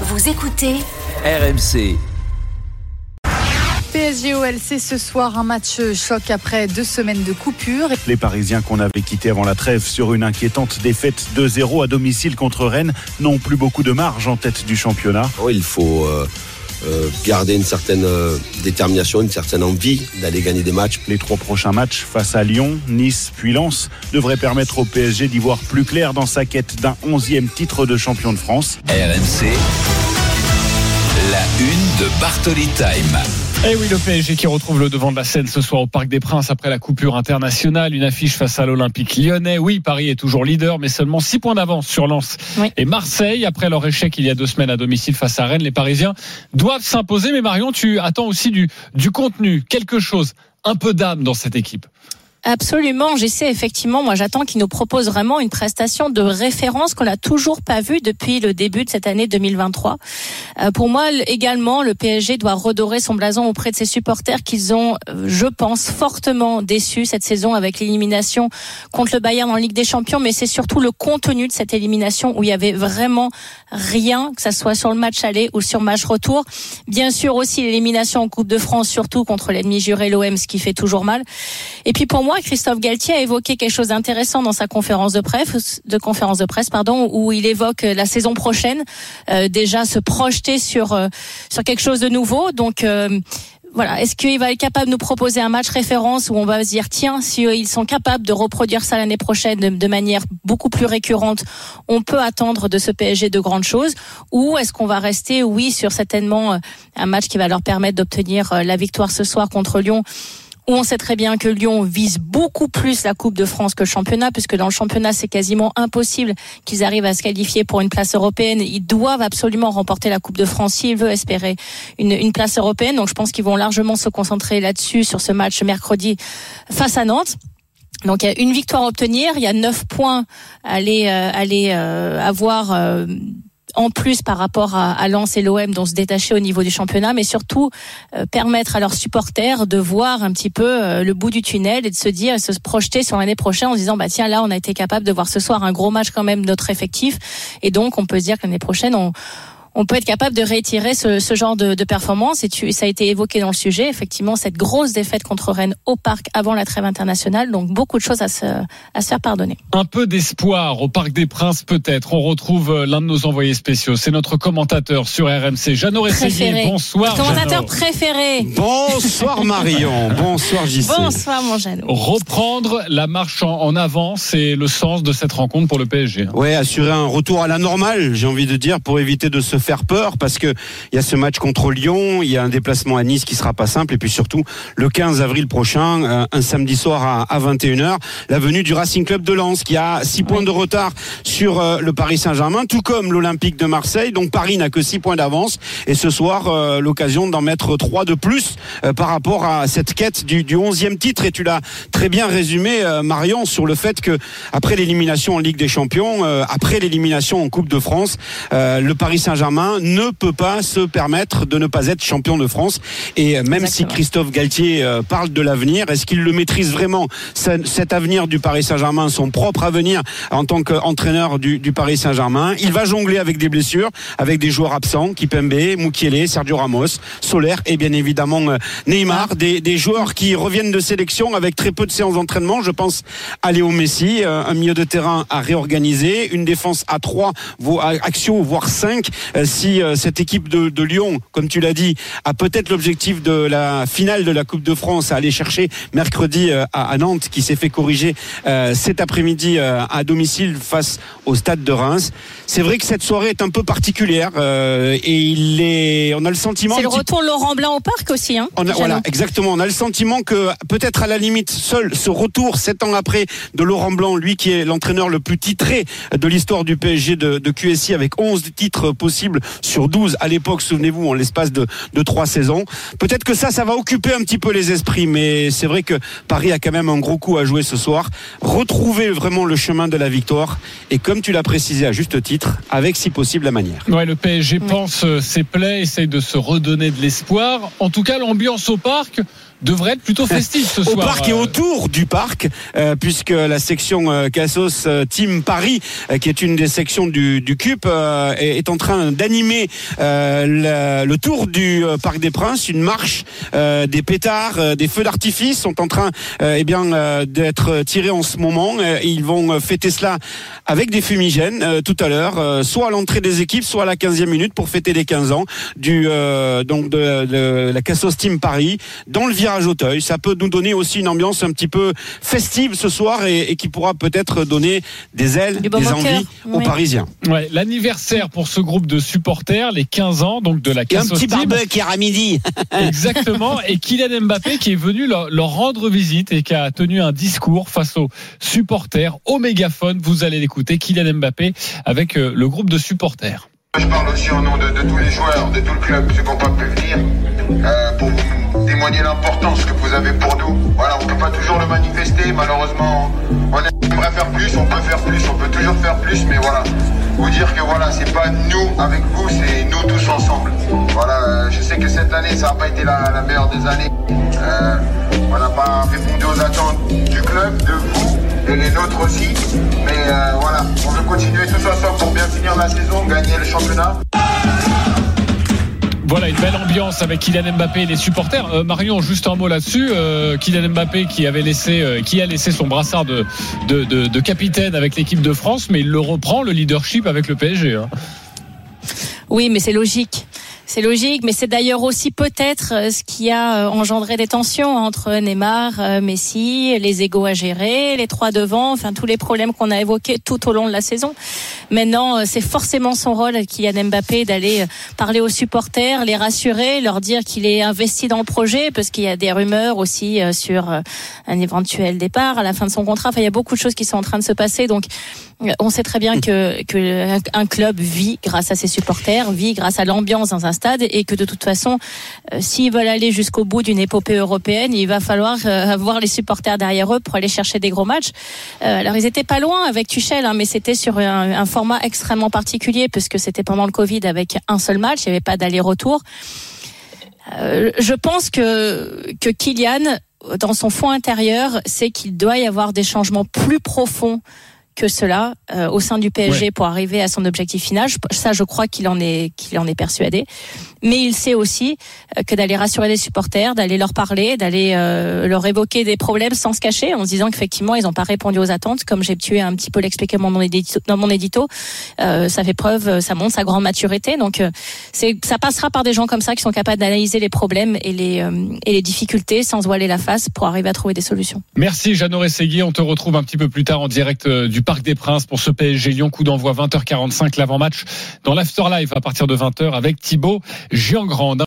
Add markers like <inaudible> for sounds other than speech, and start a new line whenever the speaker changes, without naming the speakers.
Vous écoutez
RMC.
PSG OLC ce soir, un match choc après deux semaines de coupure.
Les Parisiens qu'on avait quittés avant la trêve sur une inquiétante défaite 2-0 à domicile contre Rennes n'ont plus beaucoup de marge en tête du championnat.
Oh, il faut euh, euh, garder une certaine euh, détermination, une certaine envie d'aller gagner des matchs.
Les trois prochains matchs face à Lyon, Nice puis Lens devraient permettre au PSG d'y voir plus clair dans sa quête d'un onzième titre de champion de France.
RMC. La une de Bartoli Time.
Eh oui, le PSG qui retrouve le devant de la scène ce soir au Parc des Princes après la coupure internationale. Une affiche face à l'Olympique lyonnais. Oui, Paris est toujours leader, mais seulement 6 points d'avance sur Lens
Oui.
et Marseille. Après leur échec il y a deux semaines à domicile face à Rennes, les Parisiens doivent s'imposer. Mais Marion, tu attends aussi du, du contenu, quelque chose, un peu d'âme dans cette équipe.
Absolument, j'essaie effectivement, moi j'attends qu'il nous propose vraiment une prestation de référence qu'on n'a toujours pas vue depuis le début de cette année 2023. Euh, pour moi également, le PSG doit redorer son blason auprès de ses supporters qu'ils ont, euh, je pense, fortement déçus cette saison avec l'élimination contre le Bayern en Ligue des Champions, mais c'est surtout le contenu de cette élimination où il y avait vraiment rien, que ça soit sur le match aller ou sur le match retour. Bien sûr aussi l'élimination en Coupe de France, surtout contre l'ennemi juré l'OM, ce qui fait toujours mal. Et puis pour moi, Christophe Galtier a évoqué quelque chose d'intéressant dans sa conférence de presse, de conférence de presse, pardon, où il évoque la saison prochaine, euh, déjà se projeter sur euh, sur quelque chose de nouveau. Donc euh, voilà, est-ce qu'il va être capable de nous proposer un match référence où on va se dire tiens, si euh, ils sont capables de reproduire ça l'année prochaine de, de manière beaucoup plus récurrente, on peut attendre de ce PSG de grandes choses? Ou est-ce qu'on va rester oui sur certainement euh, un match qui va leur permettre d'obtenir euh, la victoire ce soir contre Lyon où on sait très bien que Lyon vise beaucoup plus la Coupe de France que le championnat, puisque dans le championnat, c'est quasiment impossible qu'ils arrivent à se qualifier pour une place européenne. Ils doivent absolument remporter la Coupe de France s'ils veulent espérer une, une place européenne. Donc je pense qu'ils vont largement se concentrer là-dessus, sur ce match mercredi face à Nantes. Donc il y a une victoire à obtenir, il y a neuf points à aller, euh, aller euh, avoir euh, en plus par rapport à, à Lens et l'OM dont se détacher au niveau du championnat, mais surtout euh, permettre à leurs supporters de voir un petit peu euh, le bout du tunnel et de se dire, se projeter sur l'année prochaine en disant, bah tiens là on a été capable de voir ce soir un gros match quand même notre effectif, et donc on peut se dire que l'année prochaine on on peut être capable de réitérer ce, ce genre de, de performance et tu, ça a été évoqué dans le sujet effectivement cette grosse défaite contre Rennes au parc avant la trêve internationale donc beaucoup de choses à se, à se faire pardonner.
Un peu d'espoir au Parc des Princes peut-être. On retrouve euh, l'un de nos envoyés spéciaux. C'est notre commentateur sur RMC, Jeannot Rességuier. Bonsoir.
Commentateur
Jeannot.
préféré.
Bonsoir Marion, <laughs> bonsoir JC.
Bonsoir mon Jeannot.
Reprendre la marche en, en avant, c'est le sens de cette rencontre pour le PSG. hein.
Ouais, assurer un retour à la normale, j'ai envie de dire, pour éviter de se faire peur, parce que il y a ce match contre Lyon, il y a un déplacement à Nice qui sera pas simple, et puis surtout le 15 avril prochain, euh, un samedi soir à, à 21h, la venue du Racing Club de Lens, qui a 6 points de retard sur euh, le Paris Saint-Germain, tout comme l'Olympique de Marseille. Donc Paris n'a que 6 points d'avance, et ce soir euh, l'occasion d'en mettre 3 de plus par rapport à cette quête du, du 11e titre. Et tu l'as très bien résumé, Marion, sur le fait que après l'élimination en Ligue des Champions, après l'élimination en Coupe de France, le Paris Saint-Germain ne peut pas se permettre de ne pas être champion de France. Et même si. Christophe Galtier euh, parle de l'avenir, est-ce qu'il le maîtrise vraiment ce- cet avenir du Paris Saint-Germain, son propre avenir en tant qu'entraîneur du, du Paris Saint-Germain? Il va jongler avec des blessures, avec des joueurs absents, Kipembe, Mukiele, Sergio Ramos, Soler et bien évidemment euh, Neymar, des, des joueurs qui reviennent de sélection avec très peu de séances d'entraînement. Je pense à Léo Messi, euh, un milieu de terrain à réorganiser, une défense à 3 axiaux, voire 5. Si euh, cette équipe de, de Lyon, comme tu l'as dit, a peut-être l'objectif de la finale de la Coupe de France à aller chercher mercredi euh, à, à Nantes, qui s'est fait corriger euh, cet après-midi euh, à domicile face au stade de Reims. C'est vrai que cette soirée est un peu particulière euh, et il est, on a le sentiment
C'est le
petit
retour Laurent Blanc au parc aussi. Hein,
on a,
Jeannot.
voilà, exactement. On a le sentiment que peut-être à la limite, seul ce retour, sept ans après, de Laurent Blanc, lui qui est l'entraîneur le plus titré de l'histoire du PSG de, de QSI, avec 11 titres possibles sur 12 à l'époque, souvenez-vous, en l'espace de, de trois saisons. Peut-être que ça, ça va occuper un petit peu les esprits, mais c'est vrai que Paris a quand même un gros coup à jouer ce soir. Retrouver vraiment le chemin de la victoire, et comme tu l'as précisé à juste titre, avec si possible la manière.
Ouais, le PSG pense euh, ses plaies, essaye de se redonner de l'espoir. En tout cas, l'ambiance au parc devrait être plutôt festif ce
au
soir.
parc et
euh,
autour du parc, euh, puisque la section euh, Cassos euh, Team Paris, euh, qui est une des sections du, du CUP, est, est en train d'animer le, le tour du Parc des Princes, une marche, des pétards, des feux d'artifice sont en train eh bien d'être tirés en ce moment. Ils vont fêter cela avec des fumigènes tout à l'heure, soit à l'entrée des équipes, soit à la 15e minute pour fêter les 15 ans du donc de, de la Cassos Team Paris dans le virage Auteuil. Ça peut nous donner aussi une ambiance un petit peu festive ce soir et, et qui pourra peut-être donner des ailes, des
au
envies
cœur,
aux
oui.
Parisiens.
Ouais, l'anniversaire pour ce groupe de supporters, les 15 ans donc de la
Et un petit barbecue hier à midi. <laughs>
Exactement. Et Kylian Mbappé qui est venu leur, leur rendre visite et qui a tenu un discours face aux supporters au mégaphone. Vous allez l'écouter, Kylian Mbappé avec euh, le groupe de supporters.
Je parle aussi au nom de, de tous les joueurs, de tout le club, ceux qui n'ont pas pu venir, avez pour nous. Voilà, on peut pas toujours le manifester, malheureusement, on aimerait faire plus, on peut faire plus, on peut toujours faire plus, mais voilà, vous dire que voilà, c'est pas nous avec vous, c'est nous tous ensemble. Voilà, euh, je sais que cette année, ça n'a pas été la, la meilleure des années. Euh, on n'a pas répondu aux attentes du club, de vous, et les nôtres aussi. Mais euh, voilà, on veut continuer tous ensemble pour bien finir la saison, gagner le championnat.
Voilà une belle ambiance avec Kylian Mbappé et les supporters. Euh, Marion, juste un mot là-dessus. Euh, Kylian Mbappé qui avait laissé, euh, qui a laissé son brassard de, capitaine avec l'équipe de France, mais il le reprend le leadership avec le PSG. hein.
Oui, mais c'est logique. C'est logique, mais c'est d'ailleurs aussi peut-être euh, ce qui a euh, engendré des tensions entre Neymar, euh, Messi, les égos à gérer, les trois devant, enfin tous les problèmes qu'on a évoqués tout au long de la saison. Maintenant, c'est forcément son rôle, Kylian Mbappé, d'aller parler aux supporters, les rassurer, leur dire qu'il est investi dans le projet, parce qu'il y a des rumeurs aussi sur un éventuel départ à la fin de son contrat. Enfin, il y a beaucoup de choses qui sont en train de se passer, donc on sait très bien que, que un club vit grâce à ses supporters, vit grâce à l'ambiance dans un stade et que de toute façon, euh, s'ils veulent aller jusqu'au bout d'une épopée européenne, il va falloir euh, avoir les supporters derrière eux pour aller chercher des gros matchs. Euh, alors ils étaient pas loin avec Tuchel, hein, mais c'était sur un, format extrêmement particulier puisque c'était pendant le Covid avec un seul match, il n'y avait pas d'aller-retour. Je pense que que Kylian, dans son fond intérieur, sait qu'il doit y avoir des changements plus profonds que cela euh, au sein du PSG
Ouais.
pour arriver à son objectif final. Je- ça, je crois qu'il en est qu'il en est persuadé. Mais il sait aussi euh, que d'aller rassurer les supporters, d'aller leur parler, d'aller euh, leur évoquer des problèmes sans se cacher, en se disant qu'effectivement ils n'ont pas répondu aux attentes, comme j'ai pu un petit peu l'expliquer dans mon édito. Dans mon édito euh, ça fait preuve, euh, ça montre sa grande maturité. Donc euh, c'est ça passera par des gens comme ça qui sont capables d'analyser les problèmes et les euh, et les difficultés sans voiler la face pour arriver à trouver des solutions.
Merci Jeannot Rességuier. On te retrouve un petit peu plus tard en direct du Parc des Princes pour ce PSG Lyon. Coup d'envoi 20h45 l'avant-match dans l'Afterlife à partir de 20h avec Thibaut Giangrande.